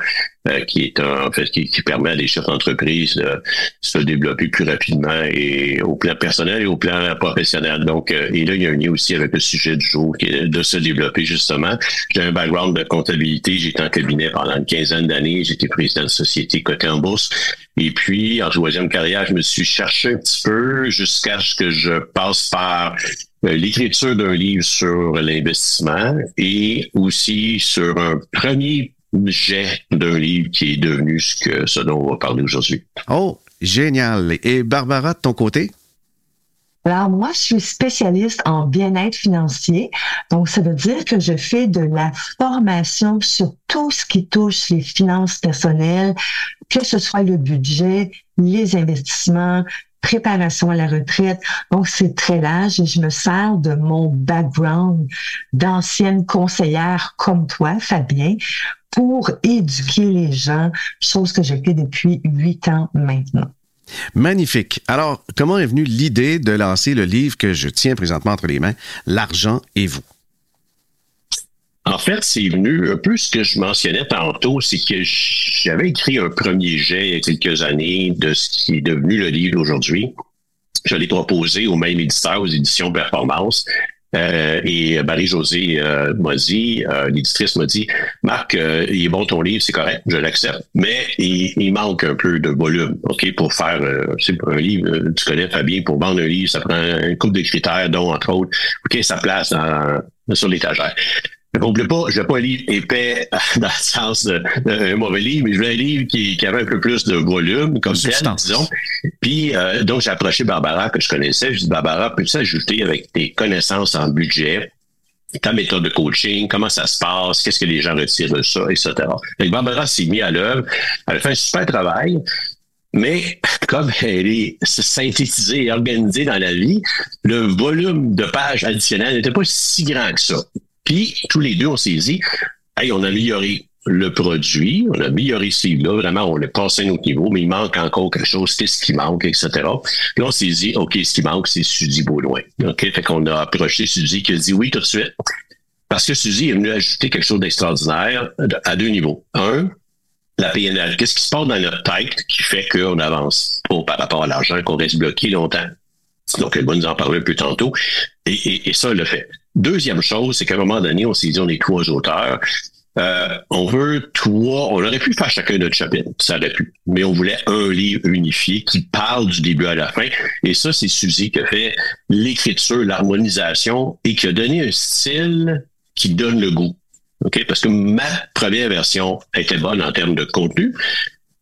euh, qui est un, en fait qui, permet à des chefs d'entreprise de se développer plus rapidement et au plan personnel et au plan professionnel. Donc et là il y a un lien aussi avec le sujet du jour qui est de se développer justement. J'ai un background de comptabilité. J'étais en cabinet pendant une quinzaine d'années. J'étais président de société cotée en bourse. Et puis, en troisième carrière, je me suis cherché un petit peu jusqu'à ce que je passe par euh, l'écriture d'un livre sur l'investissement et aussi sur un premier jet d'un livre qui est devenu ce, que, ce dont on va parler aujourd'hui. Oh, génial. Et Barbara, de ton côté? Alors, moi, je suis spécialiste en bien-être financier. Donc, ça veut dire que je fais de la formation sur tout ce qui touche les finances personnelles, que ce soit le budget, les investissements, préparation à la retraite. Donc, c'est très large et je me sers de mon background d'ancienne conseillère comme toi, Fabien, pour éduquer les gens, chose que j'ai fait depuis huit ans maintenant. Magnifique. Alors, comment est venue l'idée de lancer le livre que je tiens présentement entre les mains, L'argent et vous? En fait, c'est venu un peu ce que je mentionnais tantôt, c'est que j'avais écrit un premier jet il y a quelques années de ce qui est devenu le livre aujourd'hui. Je l'ai proposé au même éditeur, aux éditions Performance. Euh, et Marie-Josée euh, m'a dit, euh, l'éditrice m'a dit, Marc, il est bon ton livre, c'est correct, je l'accepte, mais il, manque un peu de volume, ok, pour faire, c'est un livre, tu connais Fabien, pour vendre un livre, ça prend un couple de critères, dont entre autres, ok, sa place sur l'étagère. Je ne pas, je veux pas un livre épais dans le sens d'un mauvais livre, mais je veux un livre qui, avait un peu plus de volume, comme tel, disons. Puis, euh, donc, j'ai approché Barbara, que je connaissais. Je dis, Barbara, peux-tu ajouter avec tes connaissances en budget, ta méthode de coaching, comment ça se passe, qu'est-ce que les gens retirent de ça, etc. Donc, Barbara s'est mise à l'œuvre. Elle a fait un super travail. Mais comme elle est synthétisée et organisée dans la vie, le volume de pages additionnelles n'était pas si grand que ça. Puis, tous les deux, on s'est dit, hey, on a amélioré le produit, on a amélioré ce livre-là, vraiment, on est passé à un autre niveau, mais il manque encore quelque chose, qu'est-ce qui manque, etc. Puis on s'est dit, OK, ce qui manque, c'est Suzy Baudouin. OK, fait qu'on a approché Suzy qui a dit oui tout de suite. Parce que Suzy est venue ajouter quelque chose d'extraordinaire à deux niveaux. Un, la PNL. Qu'est-ce qui se passe dans notre tête qui fait qu'on avance pas par rapport à l'argent, qu'on reste bloqué longtemps? Donc, elle va nous en parler un peu tantôt. Et, et ça, elle le fait. Deuxième chose, c'est qu'à un moment donné, on s'est dit, on est trois auteurs. Euh, on veut trois, on aurait pu faire chacun notre chapitre, ça aurait pu, mais on voulait un livre unifié qui parle du début à la fin. Et ça, c'est Suzy qui a fait l'écriture, l'harmonisation et qui a donné un style qui donne le goût. OK? Parce que ma première version était bonne en termes de contenu,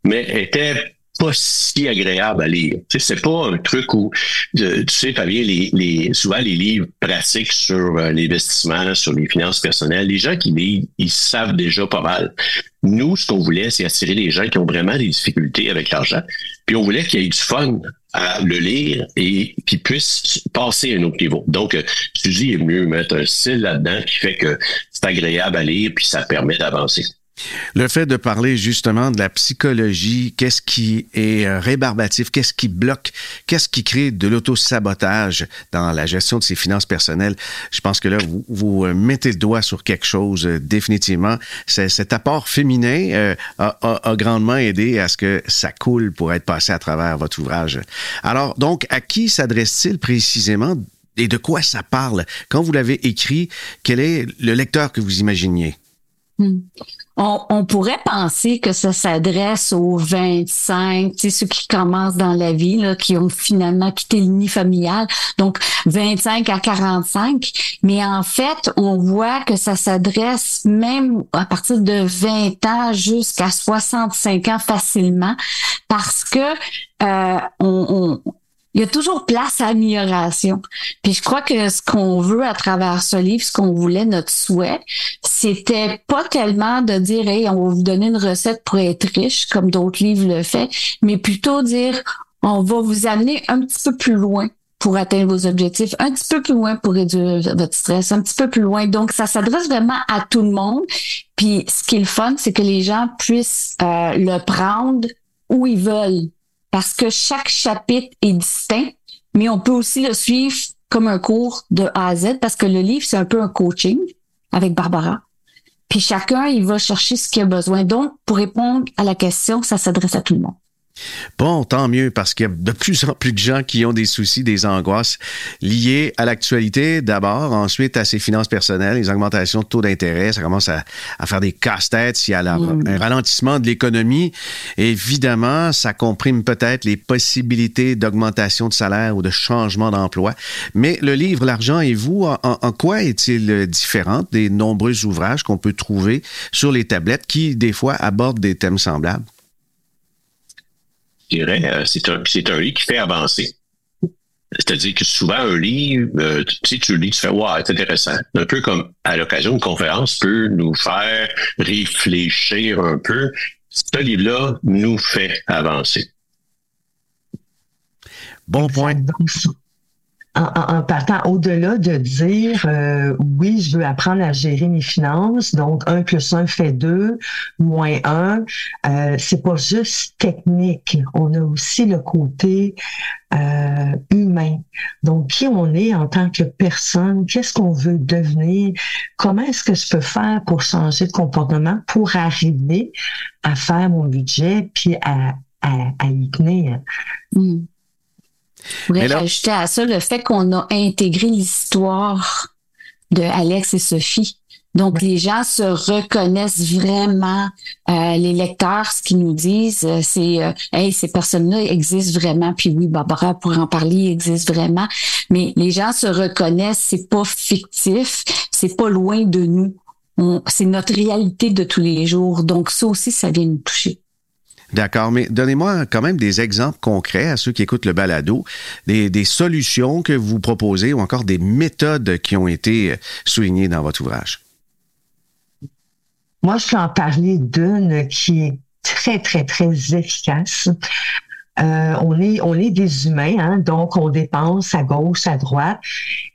mais était pas si agréable à lire. Tu sais, c'est pas un truc où, tu sais, Fabien, les, les, souvent les livres pratiques sur euh, l'investissement, sur les finances personnelles, les gens qui lisent, ils savent déjà pas mal. Nous, ce qu'on voulait, c'est attirer les gens qui ont vraiment des difficultés avec l'argent. Puis on voulait qu'il y ait du fun à le lire et qu'ils puissent passer à un autre niveau. Donc, euh, Suzy est mieux mettre un style là-dedans qui fait que c'est agréable à lire puis ça permet d'avancer. Le fait de parler justement de la psychologie, qu'est-ce qui est euh, rébarbatif, qu'est-ce qui bloque, qu'est-ce qui crée de l'auto-sabotage dans la gestion de ses finances personnelles, je pense que là, vous, vous euh, mettez le doigt sur quelque chose euh, définitivement. Cet apport féminin a, a, grandement aidé à ce que ça coule pour être passé à travers votre ouvrage. Alors, donc, à qui s'adresse-t-il précisément et de quoi ça parle? Quand vous l'avez écrit, quel est le lecteur que vous imaginiez? Hmm. On, pourrait penser que ça s'adresse aux 25, tu sais, ceux qui commencent dans la vie, là, qui ont finalement quitté le nid familial, donc 25 à 45. Mais en fait, on voit que ça s'adresse même à partir de 20 ans jusqu'à 65 ans facilement, parce que euh, on il y a toujours place à amélioration. Puis je crois que ce qu'on veut à travers ce livre, ce qu'on voulait, notre souhait, c'était pas tellement de dire, hey, on va vous donner une recette pour être riche, comme d'autres livres le font, mais plutôt dire, on va vous amener un petit peu plus loin pour atteindre vos objectifs, un petit peu plus loin pour réduire votre stress, un petit peu plus loin. Donc, ça s'adresse vraiment à tout le monde. Puis, ce qui est le fun, c'est que les gens puissent euh, le prendre où ils veulent parce que chaque chapitre est distinct, mais on peut aussi le suivre comme un cours de A à Z parce que le livre, c'est un peu un coaching avec Barbara. Puis chacun, il va chercher ce qu'il a besoin. Donc, pour répondre à la question, ça s'adresse à tout le monde. Bon, tant mieux, parce qu'il y a de plus en plus de gens qui ont des soucis, des angoisses liées à l'actualité d'abord, ensuite à ses finances personnelles, les augmentations de taux d'intérêt, ça commence à, faire des casse-têtes s'il y a un ralentissement de l'économie. Évidemment, ça comprime peut-être les possibilités d'augmentation de salaire ou de changement d'emploi. Mais le livre L'argent et vous, en, en quoi est-il différent des nombreux ouvrages qu'on peut trouver sur les tablettes qui, des fois, abordent des thèmes semblables? Je dirais, euh, c'est un, c'est un livre qui fait avancer. C'est-à-dire que souvent, un livre, euh, tu tu le lis, tu fais, wow, c'est intéressant. Un peu comme à l'occasion d'une conférence peut nous faire réfléchir un peu. Ce livre-là nous fait avancer. Bon point en, partant au-delà de dire euh, oui, je veux apprendre à gérer mes finances, donc un plus un fait deux, moins un, euh, c'est pas juste technique. On a aussi le côté euh, humain. Donc, qui on est en tant que personne, qu'est-ce qu'on veut devenir, comment est-ce que je peux faire pour changer de comportement pour arriver à faire mon budget puis à, à, y tenir? Mm. Je voudrais ajouter à ça le fait qu'on a intégré l'histoire de Alex et Sophie. Donc, les gens se reconnaissent vraiment. Euh, les lecteurs, ce qu'ils nous disent, euh, c'est euh, Hey, ces personnes-là existent vraiment. Puis oui, Barbara, pour en parler, existent vraiment. Mais les gens se reconnaissent, c'est pas fictif, c'est pas loin de nous. C'est notre réalité de tous les jours. Donc, ça aussi, ça vient nous toucher. D'accord, mais donnez-moi quand même des exemples concrets à ceux qui écoutent le balado, des, solutions que vous proposez ou encore des méthodes qui ont été soulignées dans votre ouvrage. Moi, je peux en parler d'une qui est très, très, très efficace. Euh, on est on est des humains, hein, donc on dépense à gauche, à droite,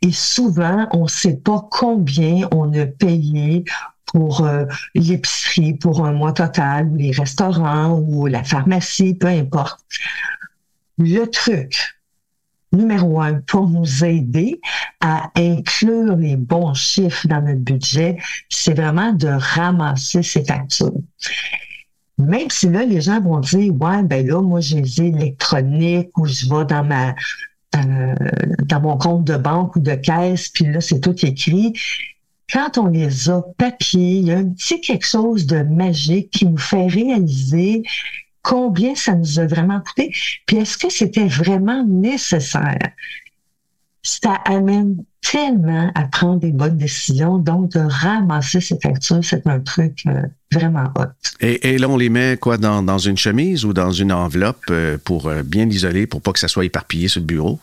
et souvent on ne sait pas combien on a payé pour euh, l'épicerie, pour un mois total, ou les restaurants, ou la pharmacie, peu importe. Le truc numéro un pour nous aider à inclure les bons chiffres dans notre budget, c'est vraiment de ramasser ces factures. Même si là, les gens vont dire, ouais, ben là, moi, j'ai les électroniques ou je vais dans ma euh, dans mon compte de banque ou de caisse, puis là, c'est tout écrit quand on les a papier, il y a un petit quelque chose de magique qui nous fait réaliser combien ça nous a vraiment coûté, puis est-ce que c'était vraiment nécessaire? Ça amène tellement à prendre des bonnes décisions, donc de ramasser ces factures, c'est un truc euh, vraiment hot. Et, là, on les met quoi dans, une chemise ou dans une enveloppe euh, pour euh, bien l'isoler, pour pas que ça soit éparpillé sur le bureau?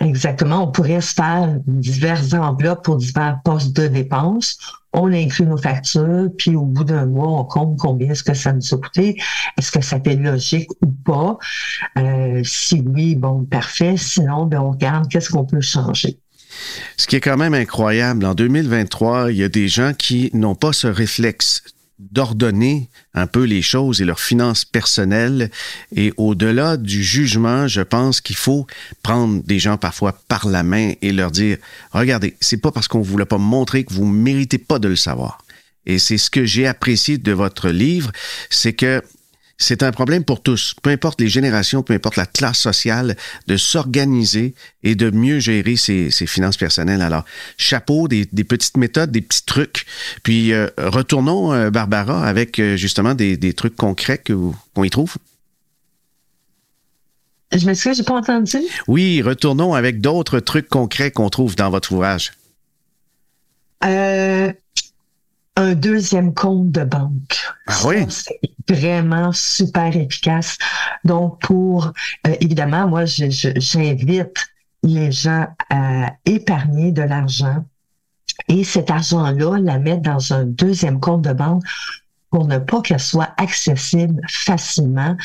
Exactement. On pourrait se faire diverses enveloppes pour divers postes de dépenses. On inclut nos factures, puis au bout d'un mois, on compte combien est-ce que ça nous a coûté. Est-ce que ça fait logique ou pas? Euh, si oui, bon, parfait. Sinon, ben, on regarde qu'est-ce qu'on peut changer. Ce qui est quand même incroyable, en 2023, il y a des gens qui n'ont pas ce réflexe d'ordonner un peu les choses et leurs finances personnelles. Et au-delà du jugement, je pense qu'il faut prendre des gens parfois par la main et leur dire, regardez, c'est pas parce qu'on voulait pas montrer que vous méritez pas de le savoir. Et c'est ce que j'ai apprécié de votre livre, c'est que c'est un problème pour tous, peu importe les générations, peu importe la classe sociale, de s'organiser et de mieux gérer ses, finances personnelles. Alors, chapeau, des, petites méthodes, des petits trucs. Puis, euh, retournons, euh, Barbara, avec euh, justement des, trucs concrets qu'on y trouve. Je m'excuse, j'ai pas entendu. Oui, retournons avec d'autres trucs concrets qu'on trouve dans votre ouvrage. Euh, un deuxième compte de banque. Ah oui? C'est vraiment super efficace. Donc, pour, euh, évidemment, moi, j'invite les gens à épargner de l'argent et cet argent-là, la mettre dans un deuxième compte de banque pour ne pas qu'elle soit accessible facilement,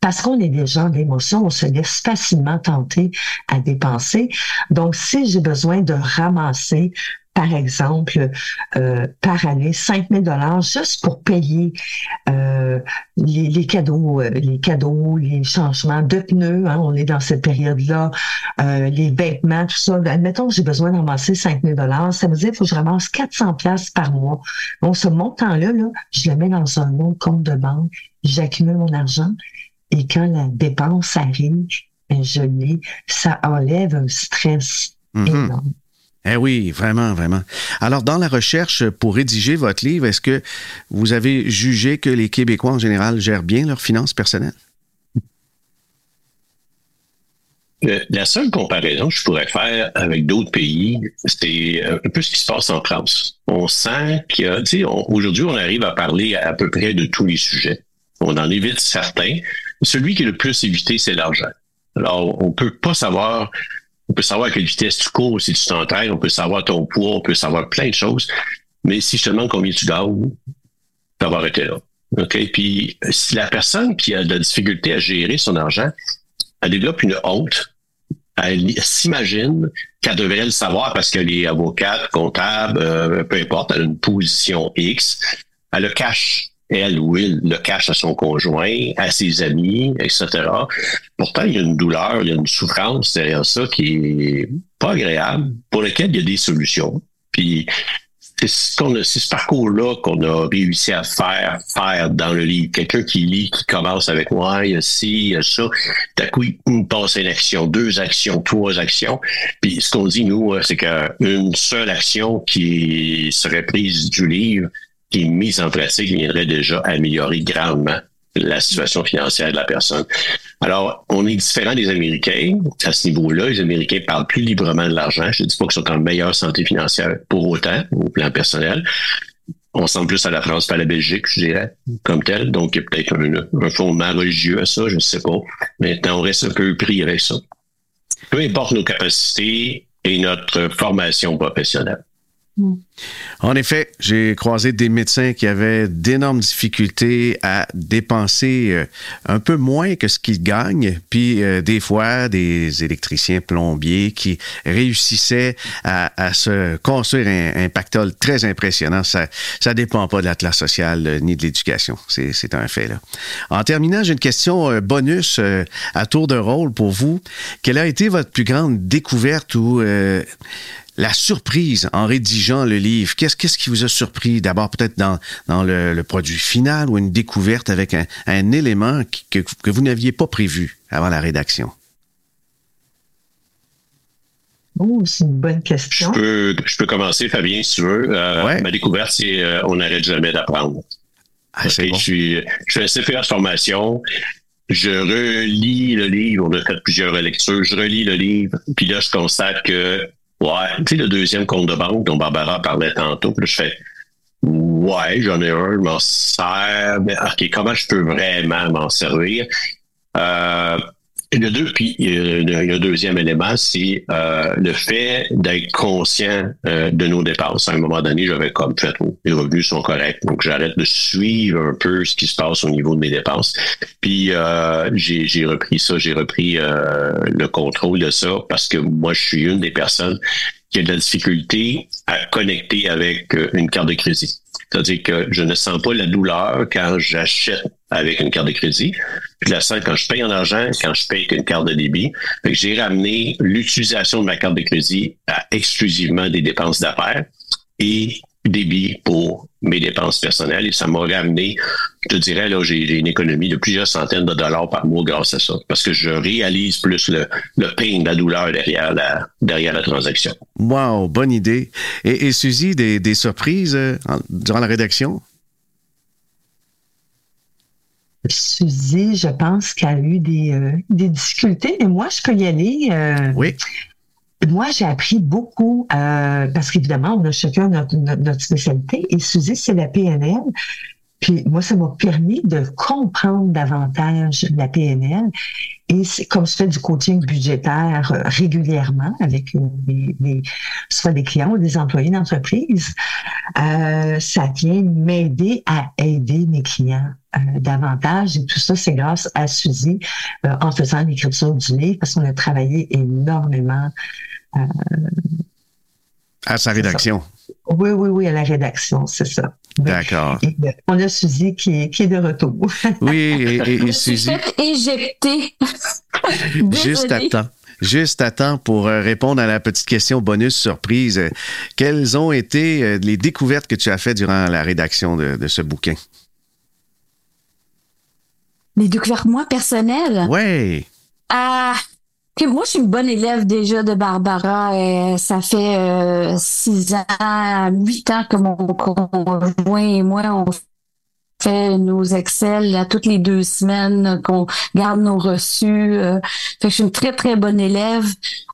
parce qu'on est des gens d'émotion, on se laisse facilement tenter à dépenser. Donc, si j'ai besoin de ramasser par exemple, euh, par année, 5 000 dollars juste pour payer euh, les, cadeaux, euh, les cadeaux, les changements de pneus. Hein, on est dans cette période-là, les vêtements, tout ça. Admettons que j'ai besoin de ramasser 5 000 dollars, ça veut dire qu'il faut que je ramasse 400 pièces par mois. Donc, ce montant-là, là, je le mets dans un autre compte de banque, j'accumule mon argent et quand la dépense arrive, ben, je l'ai, ça enlève un stress mm-hmm. énorme. Eh oui, vraiment, vraiment. Alors, dans la recherche pour rédiger votre livre, est-ce que vous avez jugé que les Québécois en général gèrent bien leurs finances personnelles? Euh, la seule comparaison que je pourrais faire avec d'autres pays, c'est un peu ce qui se passe en France. On sent qu'il tu sais, aujourd'hui, on arrive à parler à, peu près de tous les sujets. On en évite certains. Celui qui est le plus évité, c'est l'argent. Alors, on peut pas savoir on peut savoir à quelle vitesse tu cours, si tu t'entraînes, on peut savoir ton poids, on peut savoir plein de choses. Mais si je te demande combien tu tu vas arrêter là. OK? Puis si la personne qui a de la difficulté à gérer son argent, elle développe une honte, elle, s'imagine qu'elle devrait le savoir parce qu'elle est avocate, comptable, euh, peu importe, elle a une position X, elle le cache elle ou il le cache à son conjoint, à ses amis, etc. Pourtant, il y a une douleur, il y a une souffrance derrière ça qui est pas agréable, pour lequel il y a des solutions. Puis c'est ce, ce parcours-là qu'on a réussi à faire, faire dans le livre. Quelqu'un qui lit, qui commence avec moi, il y a ci, il y a ça. D'un coup, il passe une action, deux actions, trois actions. Puis ce qu'on dit, nous, c'est qu'une seule action qui serait prise du livre qui mise en pratique viendrait déjà améliorer grandement la situation financière de la personne. Alors, on est différent des Américains à ce niveau-là. Les Américains parlent plus librement de l'argent. Je ne dis pas qu'ils sont en meilleure santé financière pour autant, au plan personnel. On semble plus à la France pas à la Belgique, je dirais, comme tel. Donc, il y a peut-être un, un, fondement religieux à ça, je ne sais pas. Maintenant, on reste un peu pris avec ça. Peu importe nos capacités et notre formation professionnelle. En effet, j'ai croisé des médecins qui avaient d'énormes difficultés à dépenser euh, un peu moins que ce qu'ils gagnent, puis euh, des fois des électriciens plombiers qui réussissaient à, se construire un, pactole très impressionnant. Ça ça dépend pas de la classe sociale euh, ni de l'éducation. C'est un fait. Là. En terminant, j'ai une question bonus à tour de rôle pour vous. Quelle a été votre plus grande découverte ou la surprise en rédigeant le livre? Qu'est-ce, qu'est-ce qui vous a surpris? D'abord, peut-être dans, dans le, produit final ou une découverte avec un, élément que, vous n'aviez pas prévu avant la rédaction? Oh, c'est une bonne question. Je peux, commencer, Fabien, si tu veux. Euh, ma découverte, c'est euh, on n'arrête jamais d'apprendre. Ah, je, suis, je fais CPA de formation. Je relis le livre. On a fait plusieurs lectures. Je relis le livre. Puis là, je constate que Ouais, tu le deuxième compte de banque dont Barbara parlait tantôt, puis là, je fais Ouais, j'en ai un, je m'en sers, mais OK, comment je peux vraiment m'en servir? Euh, le deux, puis a un deuxième élément, c'est euh, le fait d'être conscient euh, de nos dépenses. À un moment donné, j'avais comme fait, oh, les revenus sont corrects, donc j'arrête de suivre un peu ce qui se passe au niveau de mes dépenses. Puis euh, j'ai repris ça, j'ai repris le contrôle de ça parce que moi, je suis une des personnes qui a de la difficulté à connecter avec une carte de crédit. C'est-à-dire que je ne sens pas la douleur quand j'achète avec une carte de crédit. Je la sens quand je paye en argent, quand je paye avec une carte de débit. j'ai ramené l'utilisation de ma carte de crédit à exclusivement des dépenses d'affaires et débit pour mes dépenses personnelles et ça m'a ramené, je te dirais, là, j'ai une économie de plusieurs centaines de dollars par mois grâce à ça, parce que je réalise plus le, le pain, la douleur derrière la, derrière la transaction. Wow, bonne idée. Et, et Suzy, des, des surprises euh, durant la rédaction? Suzy, je pense qu'elle a eu des, euh, des difficultés, mais moi, je peux y aller. Euh, oui. Moi, j'ai appris beaucoup euh, parce qu'évidemment, on a chacun notre, notre, spécialité et Suzy, c'est la PNL. Puis moi, ça m'a permis de comprendre davantage la PNL. Et comme je fais du coaching budgétaire euh, régulièrement avec des, soit des clients ou des employés d'entreprise, euh, ça vient m'aider à aider mes clients euh, davantage. Et tout ça, c'est grâce à Suzy en faisant l'écriture du livre parce qu'on a travaillé énormément euh, à sa rédaction. Oui, oui, oui, à la rédaction, c'est ça. D'accord. Euh, on a Suzy qui est, qui est de retour. Oui, et, et, Suzy? éjectée. Juste à temps. Juste à temps pour euh, répondre à la petite question bonus surprise. Quelles ont été les découvertes que tu as faites durant la rédaction de, de ce bouquin? Les découvertes, moi, personnelles? Oui. Ah, moi, je suis une bonne élève déjà de Barbara. Et ça fait euh, six ans, huit ans que mon conjoint et moi, on fait nos Excel à toutes les deux semaines, qu'on garde nos reçus. Euh. fait que je suis une très, très bonne élève.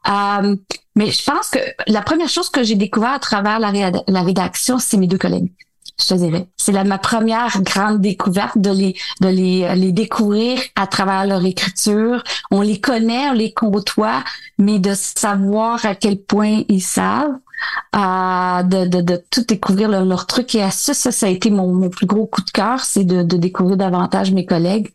Euh, mais je pense que la première chose que j'ai découvert à travers la rédaction, c'est mes deux collègues je te. C'est ma première grande découverte de les de les, les découvrir à travers leur écriture. On les connaît, on les côtoie, mais de savoir à quel point ils savent, euh, de, de, de, tout découvrir leur, leur truc et astuces, ça, ça a été mon, mon plus gros coup de cœur, c'est de, découvrir davantage mes collègues.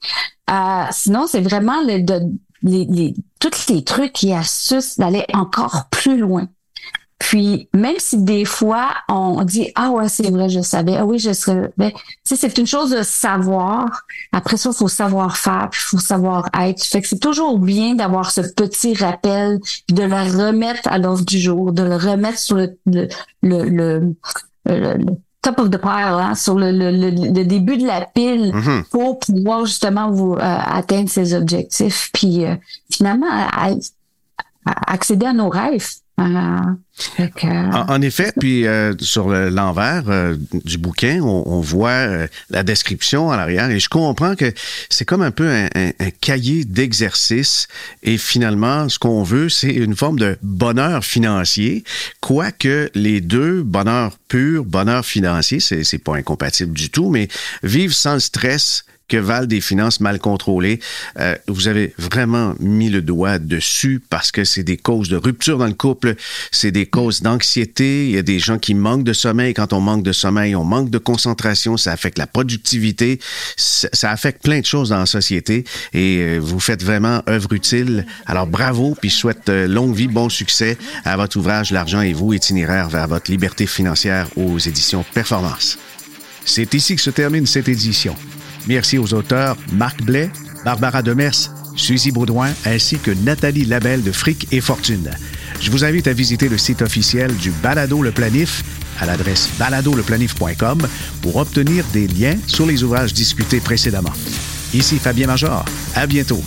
Euh, sinon, c'est vraiment le, de, les, tous les trucs et astuces d'aller encore plus loin. Puis même si des fois on dit ah ouais c'est vrai je savais ah oui je serais ben, c'est une chose de savoir après ça il faut savoir faire puis faut savoir être fait que c'est toujours bien d'avoir ce petit rappel de le remettre à l'ordre du jour de le remettre sur le le, le, le, top of the pile, hein, sur le, le, le, début de la pile mm-hmm. pour pouvoir justement vous euh, atteindre ces objectifs, puis euh, finalement accéder à nos rêves. En, effet, puis euh, sur l'envers euh, du bouquin, on, voit euh, la description à l'arrière et je comprends que c'est comme un peu un, cahier d'exercice et finalement, ce qu'on veut, c'est une forme de bonheur financier, quoique les deux, bonheur pur, bonheur financier, c'est pas incompatible du tout, mais vivre sans le stress, que valent des finances mal contrôlées. Euh, vous avez vraiment mis le doigt dessus parce que c'est des causes de rupture dans le couple, c'est des causes d'anxiété. Il y a des gens qui manquent de sommeil. Quand on manque de sommeil, on manque de concentration. Ça affecte la productivité. Ça, affecte plein de choses dans la société. Et euh, vous faites vraiment œuvre utile. Alors bravo, puis je souhaite euh, longue vie, bon succès à votre ouvrage L'argent et vous, itinéraire vers votre liberté financière aux éditions Performance. C'est ici que se termine cette édition. Merci aux auteurs Marc Blais, Barbara Demers, Suzy Baudouin ainsi que Nathalie Labelle de Fric et Fortune. Je vous invite à visiter le site officiel du Balado Le Planif à l'adresse baladoleplanif.com pour obtenir des liens sur les ouvrages discutés précédemment. Ici Fabien Major. À bientôt.